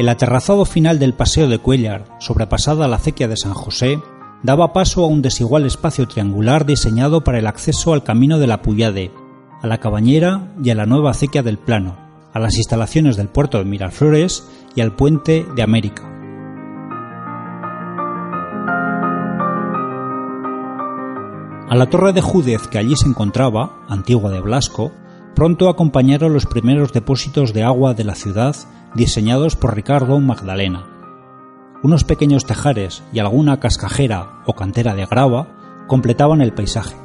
El aterrazado final del Paseo de Cuellar, sobrepasada la acequia de San José, daba paso a un desigual espacio triangular diseñado para el acceso al camino de la Puyade, a la Cabañera y a la nueva acequia del Plano, a las instalaciones del puerto de Miraflores y al puente de América. A la torre de Júdez que allí se encontraba, antigua de Blasco, pronto acompañaron los primeros depósitos de agua de la ciudad diseñados por Ricardo Magdalena. Unos pequeños tejares y alguna cascajera o cantera de grava completaban el paisaje.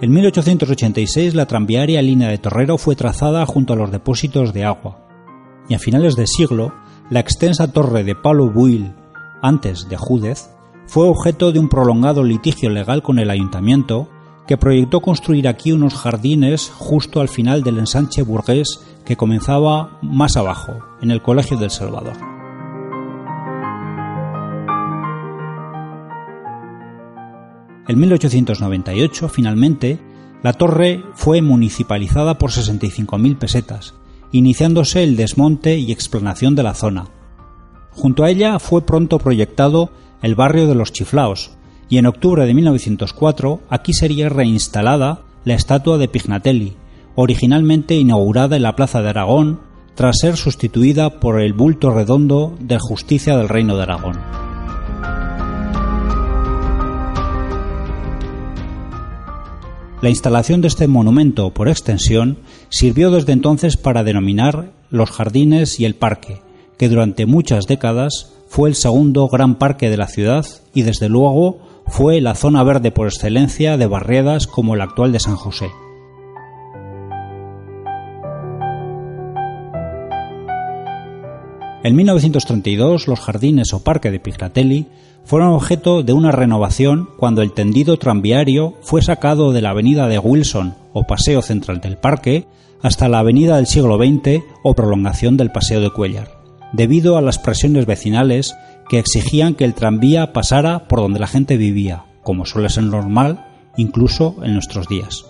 En 1886 la tranviaria línea de Torrero fue trazada junto a los depósitos de agua, y a finales de siglo la extensa torre de Palo Buil, antes de Júdez, fue objeto de un prolongado litigio legal con el ayuntamiento que proyectó construir aquí unos jardines justo al final del ensanche burgués que comenzaba más abajo, en el Colegio del Salvador. En 1898, finalmente, la torre fue municipalizada por 65.000 pesetas, iniciándose el desmonte y explanación de la zona. Junto a ella fue pronto proyectado el barrio de los Chiflaos, y en octubre de 1904 aquí sería reinstalada la estatua de Pignatelli, originalmente inaugurada en la Plaza de Aragón, tras ser sustituida por el bulto redondo de Justicia del Reino de Aragón. La instalación de este monumento, por extensión, sirvió desde entonces para denominar los jardines y el parque, que durante muchas décadas fue el segundo gran parque de la ciudad y desde luego fue la zona verde por excelencia de barriadas como el actual de San José. En 1932 los jardines o parque de Pignatelli fueron objeto de una renovación cuando el tendido tranviario fue sacado de la avenida de Wilson o paseo central del parque hasta la avenida del siglo XX o prolongación del paseo de Cuellar, debido a las presiones vecinales que exigían que el tranvía pasara por donde la gente vivía, como suele ser normal incluso en nuestros días.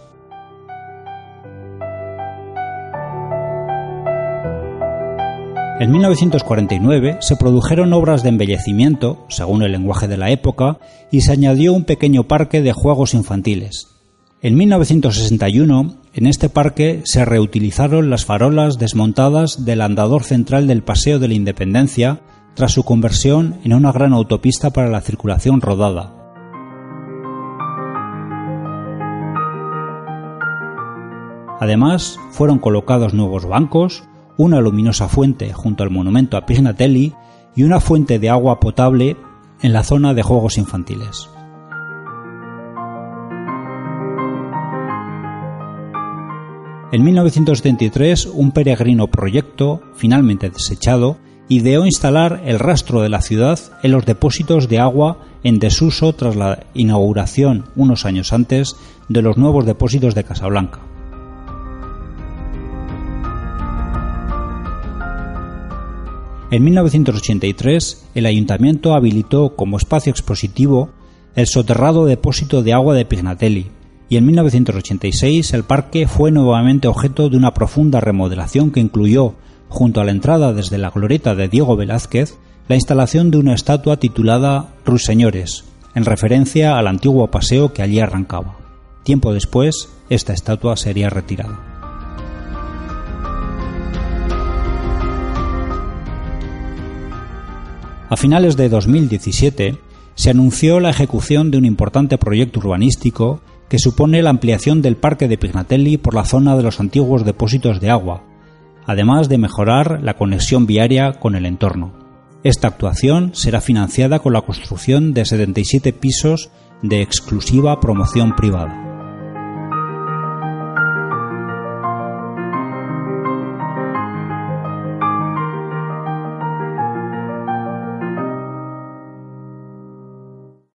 En 1949 se produjeron obras de embellecimiento, según el lenguaje de la época, y se añadió un pequeño parque de juegos infantiles. En 1961, en este parque se reutilizaron las farolas desmontadas del andador central del Paseo de la Independencia tras su conversión en una gran autopista para la circulación rodada. Además, fueron colocados nuevos bancos, una luminosa fuente junto al monumento a Pignatelli y una fuente de agua potable en la zona de juegos infantiles. En 1973, un peregrino proyecto, finalmente desechado, ideó instalar el rastro de la ciudad en los depósitos de agua en desuso tras la inauguración unos años antes de los nuevos depósitos de Casablanca. En 1983, el ayuntamiento habilitó como espacio expositivo el soterrado depósito de agua de Pignatelli, y en 1986 el parque fue nuevamente objeto de una profunda remodelación que incluyó, junto a la entrada desde la glorieta de Diego Velázquez, la instalación de una estatua titulada Ruiseñores, en referencia al antiguo paseo que allí arrancaba. Tiempo después, esta estatua sería retirada. A finales de 2017 se anunció la ejecución de un importante proyecto urbanístico que supone la ampliación del parque de Pignatelli por la zona de los antiguos depósitos de agua, además de mejorar la conexión viaria con el entorno. Esta actuación será financiada con la construcción de 77 pisos de exclusiva promoción privada.